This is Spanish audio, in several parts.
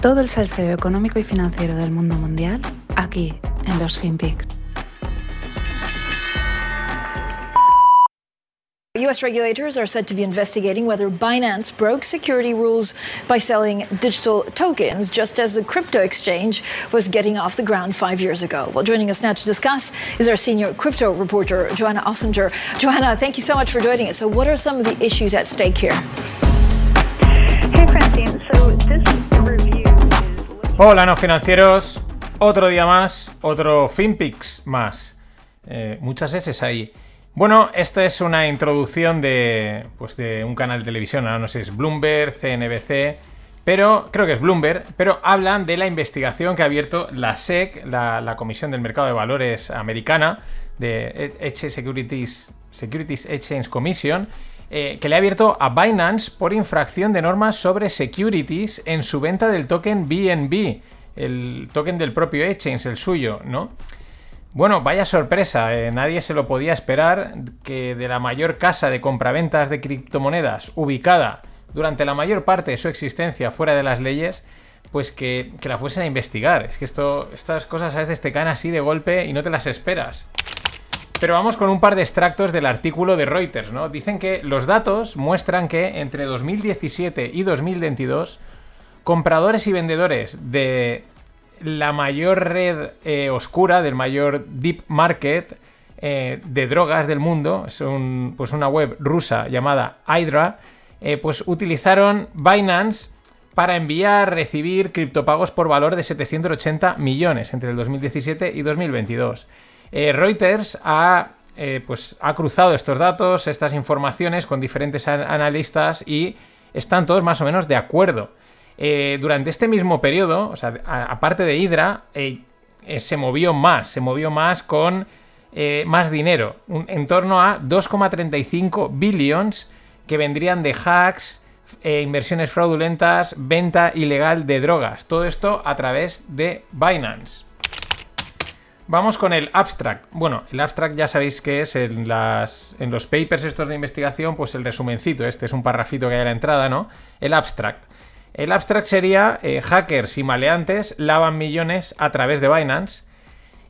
Todo el salseo económico y financiero del mundo mundial aquí en los FinPix. U.S. regulators are said to be investigating whether Binance broke security rules by selling digital tokens, just as the crypto exchange was getting off the ground five years ago. Well, joining us now to discuss is our senior crypto reporter, Joanna Ossinger. Joanna, thank you so much for joining us. So, what are some of the issues at stake here? Hey, Francine. So, this review is. Hola, no financieros. Otro día más, otro FinPix más. Eh, muchas veces ahí. Bueno, esto es una introducción de, pues de un canal de televisión, ahora no sé si es Bloomberg, CNBC, pero creo que es Bloomberg, pero hablan de la investigación que ha abierto la SEC, la, Comisión del Mercado de Valores americana, de H Securities, Securities Exchange Commission, eh, que le ha abierto a Binance por infracción de normas sobre securities en su venta del token BNB, el token del propio exchange, el suyo, ¿no? Bueno, vaya sorpresa, eh, nadie se lo podía esperar que de la mayor casa de compraventas de criptomonedas ubicada durante la mayor parte de su existencia fuera de las leyes, pues que, la fuesen a investigar. Es que esto, estas cosas a veces te caen así de golpe y no te las esperas. Pero vamos con un par de extractos del artículo de Reuters, ¿no? Dicen que los datos muestran que entre 2017 y 2022 compradores y vendedores de la mayor red eh, oscura, del mayor deep market eh, de drogas del mundo, es pues una web rusa llamada Hydra, eh, pues utilizaron Binance para enviar, recibir criptopagos por valor de 780 millones entre el 2017 y 2022. Reuters ha, pues, ha cruzado estos datos, estas informaciones con diferentes analistas y están todos más o menos de acuerdo. Eh, durante este mismo periodo, o sea, aparte de Hydra, eh, eh, se movió más, se movió más con más dinero, en torno a 2,35 billions que vendrían de hacks, inversiones fraudulentas, venta ilegal de drogas. Todo esto a través de Binance. Vamos con el abstract. Bueno, el abstract ya sabéis que es en, en los papers estos de investigación, pues el resumencito, este es un parrafito que hay a la entrada, ¿no? El abstract. El abstract sería eh, hackers y maleantes lavan millones a través de Binance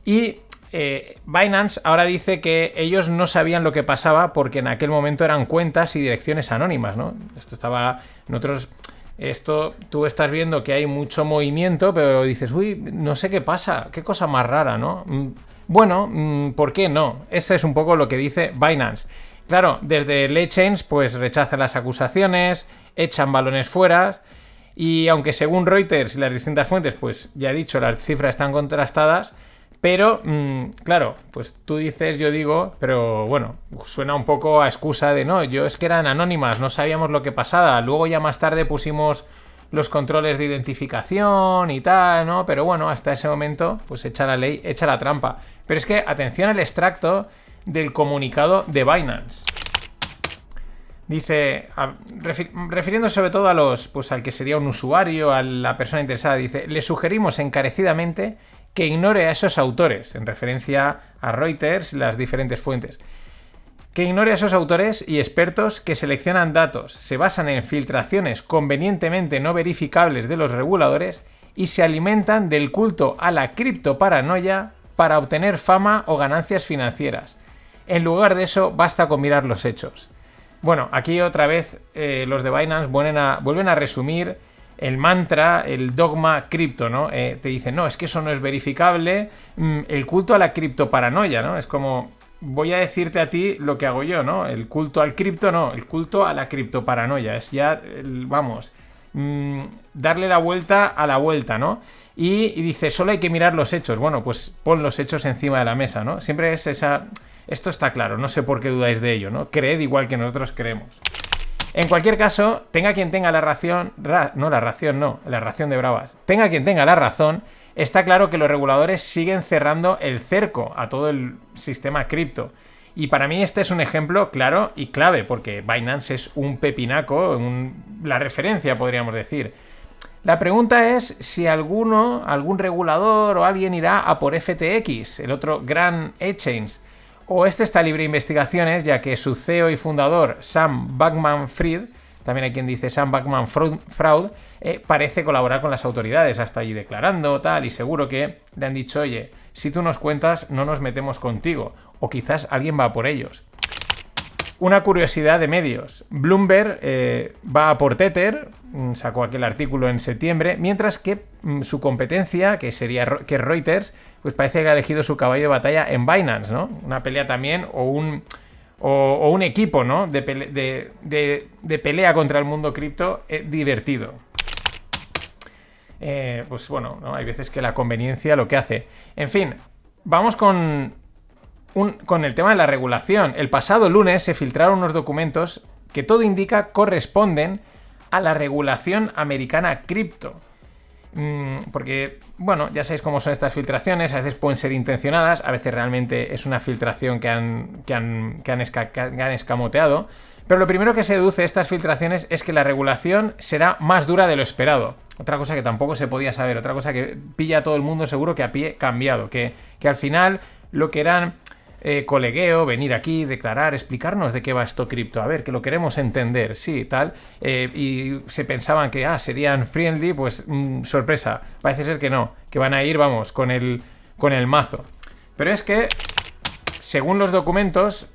y eh, Binance ahora dice que ellos no sabían lo que pasaba porque en aquel momento eran cuentas y direcciones anónimas, ¿no? Esto estaba nosotros esto tú estás viendo que hay mucho movimiento, pero dices, uy, no sé qué pasa, qué cosa más rara, ¿no? Mm, bueno, mm, ¿por qué no? Ese es un poco lo que dice Binance. Claro, desde el exchange pues rechazan las acusaciones, echan balones fuera y aunque según Reuters y las distintas fuentes, pues ya he dicho, las cifras están contrastadas, pero mm, claro, pues tú dices, yo digo, pero bueno, suena un poco a excusa de no, yo es que eran anónimas, no sabíamos lo que pasaba, luego ya más tarde pusimos los controles de identificación y tal, ¿no? Pero bueno, hasta ese momento, pues echa la ley, echa la trampa. Pero es que, atención al extracto del comunicado de Binance. Dice, refiriendo sobre todo a los, pues al que sería un usuario, a la persona interesada, dice, le sugerimos encarecidamente que ignore a esos autores, en referencia a Reuters y las diferentes fuentes. Que ignore a esos autores y expertos que seleccionan datos, se basan en filtraciones convenientemente no verificables de los reguladores y se alimentan del culto a la criptoparanoia para obtener fama o ganancias financieras. En lugar de eso, basta con mirar los hechos. Bueno, aquí otra vez eh, los de Binance vuelven a, vuelven a, resumir el mantra, el dogma cripto, ¿no? Eh, te dicen, no, es que eso no es verificable, mm, el culto a la criptoparanoia, ¿no? Es como, voy a decirte a ti lo que hago yo, ¿no? El culto al cripto, no, el culto a la criptoparanoia, es ya, vamos, mm, darle la vuelta a la vuelta, ¿no? Y, y dice, solo hay que mirar los hechos, bueno, pues pon los hechos encima de la mesa, ¿no? Siempre es esa esto está claro, no sé por qué dudáis de ello, ¿no? Creed igual que nosotros creemos. En cualquier caso, tenga quien tenga la ración, no la ración, no, la ración de bravas, tenga quien tenga la razón, está claro que los reguladores siguen cerrando el cerco a todo el sistema cripto. Y para mí este es un ejemplo claro y clave, porque Binance es un pepinaco, la referencia podríamos decir. La pregunta es si alguno, algún regulador o alguien irá a por FTX, el otro gran exchange o este está libre de investigaciones, ya que su CEO y fundador, Sam Bankman Fried, también hay quien dice Sam Backman Fraud, eh, parece colaborar con las autoridades, hasta allí declarando tal, y seguro que le han dicho, oye, si tú nos cuentas, no nos metemos contigo, o quizás alguien va por ellos. Una curiosidad de medios. Bloomberg eh, va a por Tether, mm, sacó aquel artículo en septiembre, mientras que mm, su competencia, que sería que Reuters, pues parece que ha elegido su caballo de batalla en Binance, ¿no? Una pelea también o un, o, un equipo, ¿no? De, pelea contra el mundo cripto eh, divertido. Eh, pues bueno, ¿no? hay veces que la conveniencia lo que hace. En fin, vamos con con el tema de la regulación. El pasado lunes se filtraron unos documentos que todo indica corresponden a la regulación americana cripto. Mm, porque, bueno, ya sabéis cómo son estas filtraciones, a veces pueden ser intencionadas, a veces realmente es una filtración que han, que han, que han, escamoteado. Pero lo primero que se deduce de estas filtraciones es que la regulación será más dura de lo esperado. Otra cosa que tampoco se podía saber, otra cosa que pilla a todo el mundo seguro que a pie cambiado, que, que al final lo que eran eh, colegueo, venir aquí, declarar, explicarnos de qué va esto cripto, a ver, que lo queremos entender, sí, tal, eh, y se pensaban que, ah, serían friendly, pues mm, sorpresa, parece ser que no, que van a ir, vamos, con el, con el mazo. Pero es que, según los documentos,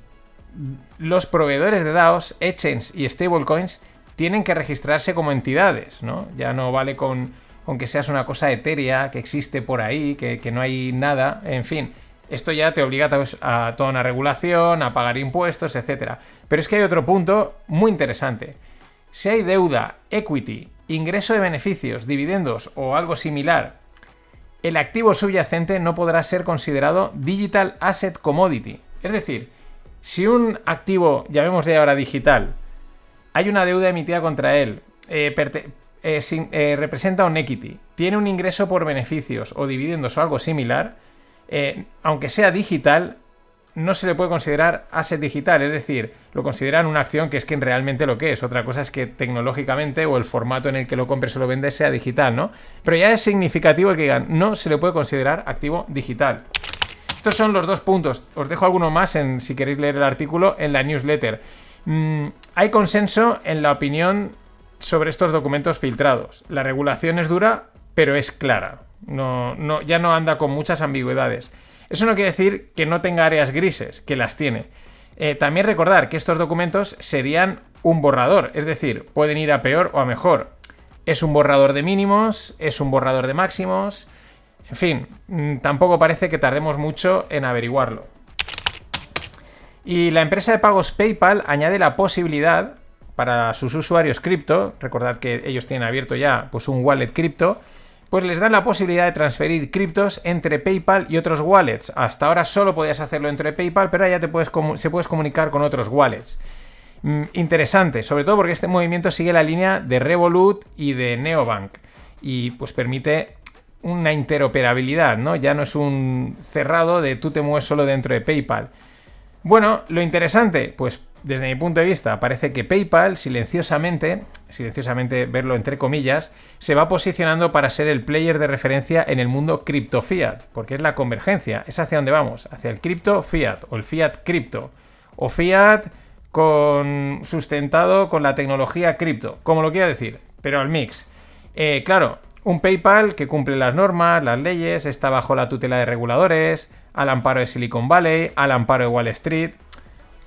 los proveedores de DAOs, exchange y stablecoins tienen que registrarse como entidades, ¿no? Ya no vale con, con que seas una cosa etérea, que existe por ahí, que, que no hay nada, en fin esto ya te obliga a toda una regulación, a pagar impuestos, etc. Pero es que hay otro punto muy interesante. Si hay deuda, equity, ingreso de beneficios, dividendos o algo similar, el activo subyacente no podrá ser considerado digital asset commodity. Es decir, si un activo, llamémosle ahora digital, hay una deuda emitida contra él, eh, eh, eh, representa un equity, tiene un ingreso por beneficios o dividendos o algo similar, eh, aunque sea digital, no se le puede considerar asset digital, es decir, lo consideran una acción que es quien realmente lo que es. Otra cosa es que tecnológicamente o el formato en el que lo compres o lo vendes sea digital, ¿no? Pero ya es significativo que digan, no se le puede considerar activo digital. Estos son los dos puntos. Os dejo alguno más en, si queréis leer el artículo en la newsletter. Mm, hay consenso en la opinión sobre estos documentos filtrados. La regulación es dura, pero es clara. No, no, ya no anda con muchas ambigüedades. Eso no quiere decir que no tenga áreas grises, que las tiene. Eh, también recordar que estos documentos serían un borrador, es decir, pueden ir a peor o a mejor. Es un borrador de mínimos, es un borrador de máximos. En fin, mm, tampoco parece que tardemos mucho en averiguarlo. Y la empresa de pagos PayPal añade la posibilidad para sus usuarios cripto, recordad que ellos tienen abierto ya pues un wallet cripto, pues les dan la posibilidad de transferir criptos entre PayPal y otros wallets. Hasta ahora solo podías hacerlo entre PayPal, pero ahora ya te puedes se puedes comunicar con otros wallets. Mm, interesante, sobre todo porque este movimiento sigue la línea de Revolut y de Neobank y pues permite una interoperabilidad, ¿no? Ya no es un cerrado de tú te mueves solo dentro de PayPal. Bueno, lo interesante, pues desde mi punto de vista, parece que PayPal silenciosamente, silenciosamente verlo entre comillas, se va posicionando para ser el player de referencia en el mundo cripto fiat, porque es la convergencia, es hacia dónde vamos, hacia el cripto fiat o el fiat cripto, o fiat con sustentado con la tecnología cripto, como lo quiera decir, pero al mix. Eh, claro, un PayPal que cumple las normas, las leyes, está bajo la tutela de reguladores, al amparo de Silicon Valley, al amparo de Wall Street,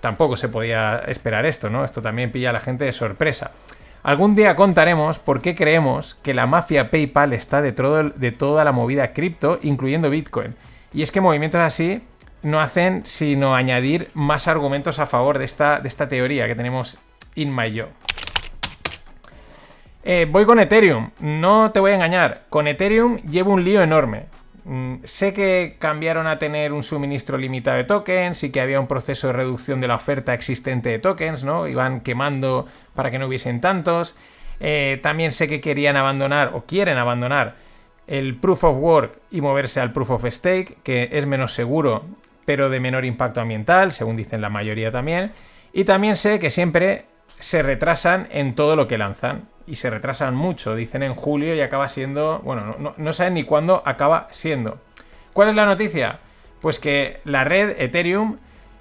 tampoco se podía esperar esto, ¿no? Esto también pilla a la gente de sorpresa. Algún día contaremos por qué creemos que la mafia PayPal está detrás de toda la movida cripto, incluyendo Bitcoin. Y es que movimientos así no hacen sino añadir más argumentos a favor de esta, de esta teoría que tenemos in my yo. Eh, voy con Ethereum, no te voy a engañar, con Ethereum llevo un lío enorme. Mm, sé que cambiaron a tener un suministro limitado de tokens y que había un proceso de reducción de la oferta existente de tokens, ¿no? Iban quemando para que no hubiesen tantos. Eh, también sé que querían abandonar o quieren abandonar el proof of work y moverse al proof of stake, que es menos seguro, pero de menor impacto ambiental, según dicen la mayoría también. Y también sé que siempre se retrasan en todo lo que lanzan y se retrasan mucho. Dicen en julio y acaba siendo. Bueno, no, saben ni cuándo acaba siendo. ¿Cuál es la noticia? Pues que la red Ethereum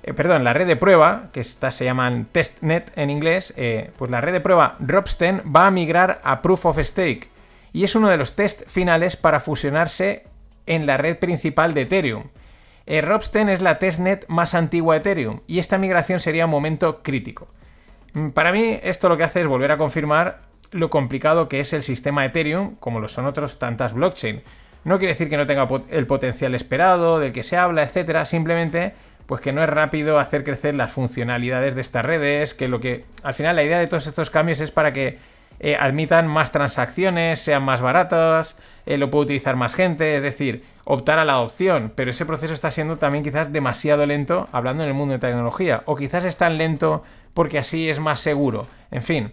eh, perdón, la red de prueba, que estas se llaman testnet en inglés, eh, pues la red de prueba Ropsten va a migrar a Proof of Stake y es uno de los test finales para fusionarse en la red principal de Ethereum. Eh, Ropsten es la testnet más antigua de Ethereum y esta migración sería un momento crítico. Mm, para mí esto lo que hace es volver a confirmar lo complicado que es el sistema Ethereum, como lo son otros tantas blockchain. No quiere decir que no tenga el potencial esperado, del que se habla, etcétera, simplemente pues que no es rápido hacer crecer las funcionalidades de estas redes, que lo que al final la idea de todos estos cambios es para que eh, admitan más transacciones, sean más baratas, eh, lo puede utilizar más gente, es decir, optar a la adopción, pero ese proceso está siendo también quizás demasiado lento hablando en el mundo de tecnología, o quizás es tan lento porque así es más seguro, en fin,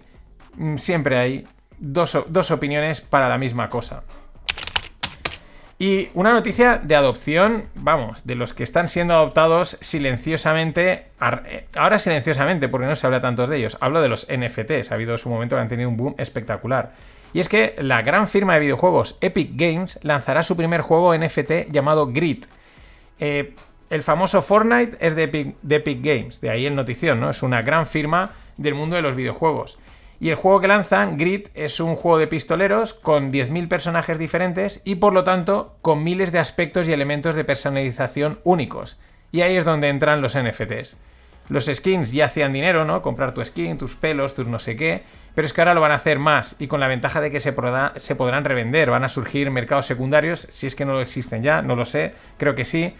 mm, siempre hay dos opiniones para la misma cosa. Y una noticia de adopción, vamos, de los que están siendo adoptados silenciosamente, eh, ahora silenciosamente, porque no se habla tanto de ellos, hablo de los NFTs, ha habido su momento que han tenido un boom espectacular. Y es que la gran firma de videojuegos Epic Games lanzará su primer juego NFT llamado Grid. Eh, el famoso Fortnite es de Epic, Games, de ahí el notición, ¿no? Es una gran firma del mundo de los videojuegos. Y el juego que lanzan, Grid, es un juego de pistoleros con 10.000 personajes diferentes y por lo tanto con miles de aspectos y elementos de personalización únicos. Y ahí es donde entran los NFTs. Los skins ya hacían dinero, ¿no? Comprar tu skin, tus pelos, tus no sé qué. Pero es que ahora lo van a hacer más y con la ventaja de que se, se podrán revender. Van a surgir mercados secundarios, si es que no existen ya, no lo sé, creo que sí.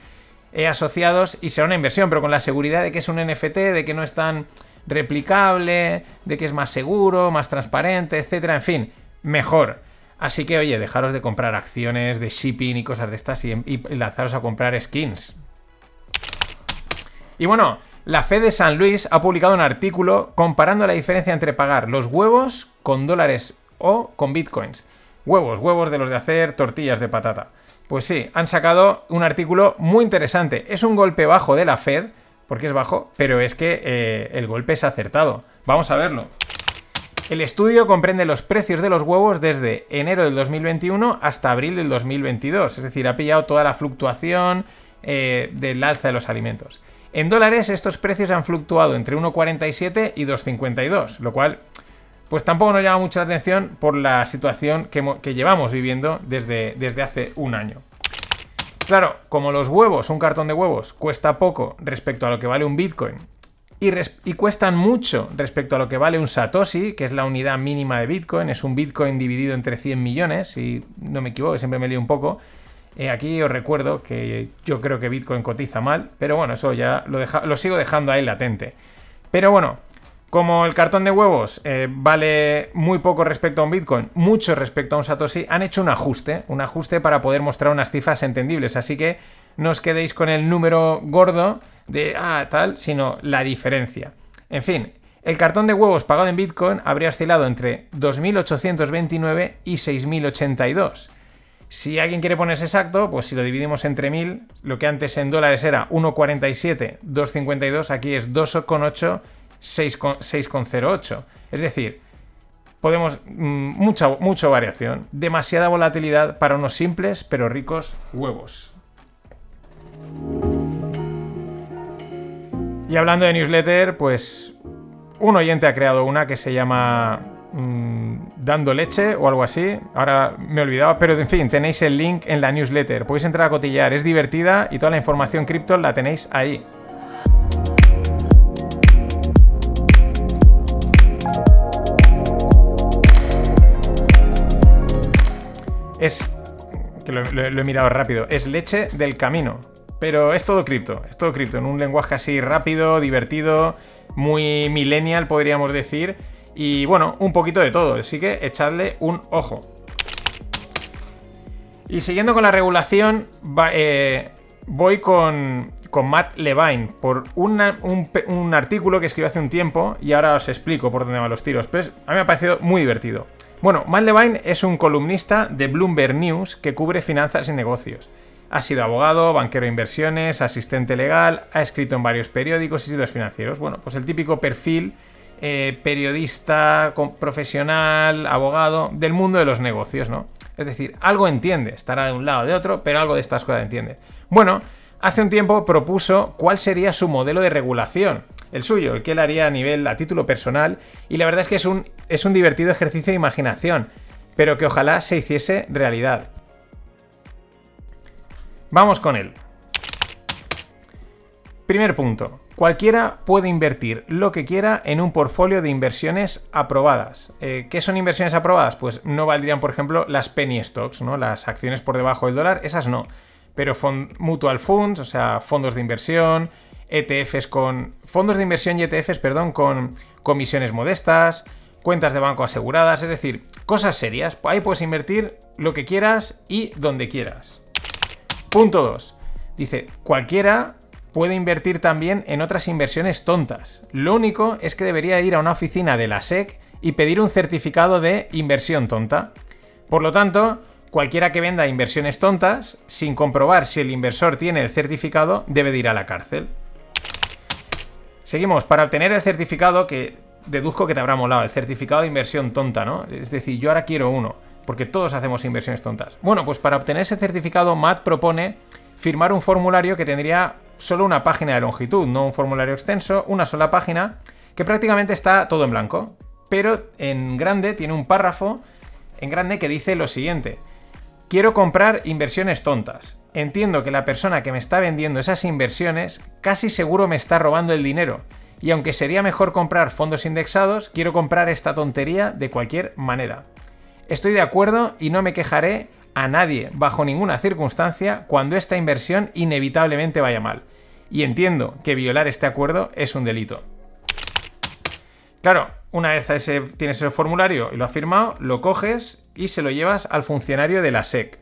Eh, asociados y será una inversión, pero con la seguridad de que es un NFT, de que no están replicable, de que es más seguro, más transparente, etcétera, en fin, mejor. Así que, oye, dejaros de comprar acciones de shipping y cosas de estas y, lanzaros a comprar skins. Y bueno, la Fed de San Luis ha publicado un artículo comparando la diferencia entre pagar los huevos con dólares o con bitcoins. Huevos, huevos de los de hacer tortillas de patata. Pues sí, han sacado un artículo muy interesante. Es un golpe bajo de la Fed porque es bajo, pero es que eh, el golpe es acertado. Vamos a verlo. El estudio comprende los precios de los huevos desde enero del 2021 hasta abril del 2022, es decir, ha pillado toda la fluctuación eh, del alza de los alimentos. En dólares estos precios han fluctuado entre 1,47 y 2,52, lo cual pues tampoco nos llama mucha atención por la situación que, que llevamos viviendo desde, desde hace un año. Claro, como los huevos, un cartón de huevos, cuesta poco respecto a lo que vale un Bitcoin y, cuestan mucho respecto a lo que vale un Satoshi, que es la unidad mínima de Bitcoin, es un Bitcoin dividido entre 100 millones, si no me equivoco, siempre me lío un poco. Eh, aquí os recuerdo que yo creo que Bitcoin cotiza mal, pero bueno, eso ya lo, lo sigo dejando ahí latente. Pero bueno, como el cartón de huevos eh, vale muy poco respecto a un Bitcoin, mucho respecto a un Satoshi, han hecho un ajuste, un ajuste para poder mostrar unas cifras entendibles. Así que no os quedéis con el número gordo de, ah, tal, sino la diferencia. En fin, el cartón de huevos pagado en Bitcoin habría oscilado entre 2.829 y 6.082. Si alguien quiere ponerse exacto, pues si lo dividimos entre 1000, lo que antes en dólares era 1,47, 2,52, aquí es 2,8 6,08. Es decir, podemos. Mm, mucha, mucha variación. Demasiada volatilidad para unos simples pero ricos huevos. Y hablando de newsletter, pues un oyente ha creado una que se llama mm, Dando leche o algo así. Ahora me he olvidado, pero en fin, tenéis el link en la newsletter. Podéis entrar a cotillar, es divertida y toda la información cripto la tenéis ahí. Es, que lo, he mirado rápido, es leche del camino. Pero es todo cripto, es todo cripto, en un lenguaje así rápido, divertido, muy millennial podríamos decir. Y bueno, un poquito de todo, así que echadle un ojo. Y siguiendo con la regulación, eh, voy con, con, Matt Levine por un, un, artículo que escribió hace un tiempo y ahora os explico por dónde van los tiros. Pero a mí me ha parecido muy divertido. Bueno, Matt es un columnista de Bloomberg News que cubre finanzas y negocios. Ha sido abogado, banquero de inversiones, asistente legal, ha escrito en varios periódicos y sitios financieros. Bueno, pues el típico perfil eh, periodista, profesional, abogado del mundo de los negocios, ¿no? Es decir, algo entiende, estará de un lado o de otro, pero algo de estas cosas entiende. Bueno, hace un tiempo propuso cuál sería su modelo de regulación. El suyo, el que él haría a nivel, a título personal. Y la verdad es que es un, es un divertido ejercicio de imaginación, pero que ojalá se hiciese realidad. Vamos con él. Primer punto. Cualquiera puede invertir lo que quiera en un portfolio de inversiones aprobadas. Eh, ¿Qué son inversiones aprobadas? Pues no valdrían, por ejemplo, las penny stocks, ¿no? Las acciones por debajo del dólar, esas no. Pero mutual funds, o sea, fondos de inversión, ETFs con. Fondos de inversión y ETFs, perdón, con comisiones modestas, cuentas de banco aseguradas, es decir, cosas serias. Ahí puedes invertir lo que quieras y donde quieras. Punto 2. Dice, cualquiera puede invertir también en otras inversiones tontas. Lo único es que debería ir a una oficina de la SEC y pedir un certificado de inversión tonta. Por lo tanto, cualquiera que venda inversiones tontas, sin comprobar si el inversor tiene el certificado, debe de ir a la cárcel. Seguimos, para obtener el certificado que deduzco que te habrá molado, el certificado de inversión tonta, ¿no? Es decir, yo ahora quiero uno, porque todos hacemos inversiones tontas. Bueno, pues para obtener ese certificado, Matt propone firmar un formulario que tendría solo una página de longitud, no un formulario extenso, una sola página, que prácticamente está todo en blanco. Pero en grande tiene un párrafo en grande que dice lo siguiente. Quiero comprar inversiones tontas. Entiendo que la persona que me está vendiendo esas inversiones casi seguro me está robando el dinero. Y aunque sería mejor comprar fondos indexados, quiero comprar esta tontería de cualquier manera. Estoy de acuerdo y no me quejaré a nadie, bajo ninguna circunstancia, cuando esta inversión inevitablemente vaya mal. Y entiendo que violar este acuerdo es un delito. Claro, una vez tienes ese formulario y lo has firmado, lo coges y se lo llevas al funcionario de la SEC.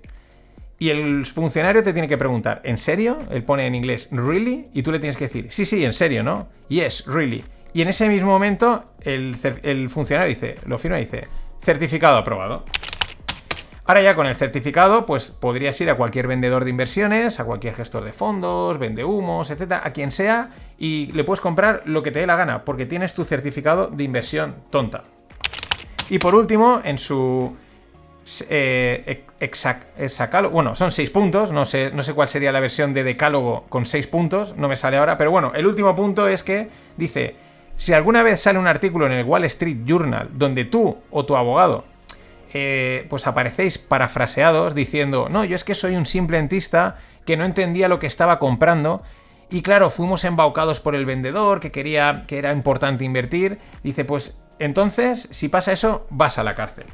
Y el funcionario te tiene que preguntar, ¿en serio? Él pone en inglés, ¿really? Y tú le tienes que decir, sí, sí, en serio, ¿no? Yes, really. Y en ese mismo momento, el, el funcionario dice, lo firma y dice, certificado aprobado. Ahora ya con el certificado, pues podrías ir a cualquier vendedor de inversiones, a cualquier gestor de fondos, vende humos, etcétera, a quien sea, y le puedes comprar lo que te dé la gana, porque tienes tu certificado de inversión tonta. Y por último, en su eh, bueno, son seis puntos, no sé, no sé cuál sería la versión de decálogo con seis puntos, no me sale ahora, pero bueno, el último punto es que dice, si alguna vez sale un artículo en el Wall Street Journal donde tú o tu abogado eh, pues aparecéis parafraseados diciendo, no, yo es que soy un simple entista que no entendía lo que estaba comprando. Y claro, fuimos embaucados por el vendedor que quería que era importante invertir. Dice, pues entonces, si pasa eso, vas a la cárcel.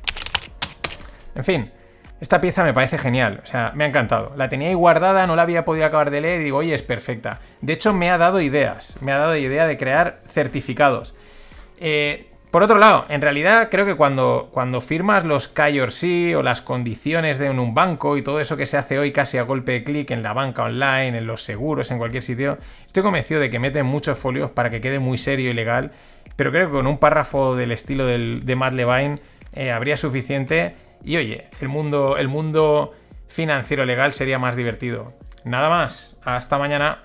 En fin, esta pieza me parece genial, o sea, me ha encantado. La tenía ahí guardada, no la había podido acabar de leer y digo, oye, es perfecta. De hecho, me ha dado ideas, me ha dado idea de crear certificados. Eh, por otro lado, en realidad creo que cuando, cuando firmas los KYC o las condiciones de un banco y todo eso que se hace hoy casi a golpe de clic en la banca online, en los seguros, en cualquier sitio, estoy convencido de que meten muchos folios para que quede muy serio y legal, pero creo que con un párrafo del estilo de Matt Levine eh, habría suficiente y oye, el mundo, el mundo financiero legal sería más divertido. Nada más, hasta mañana.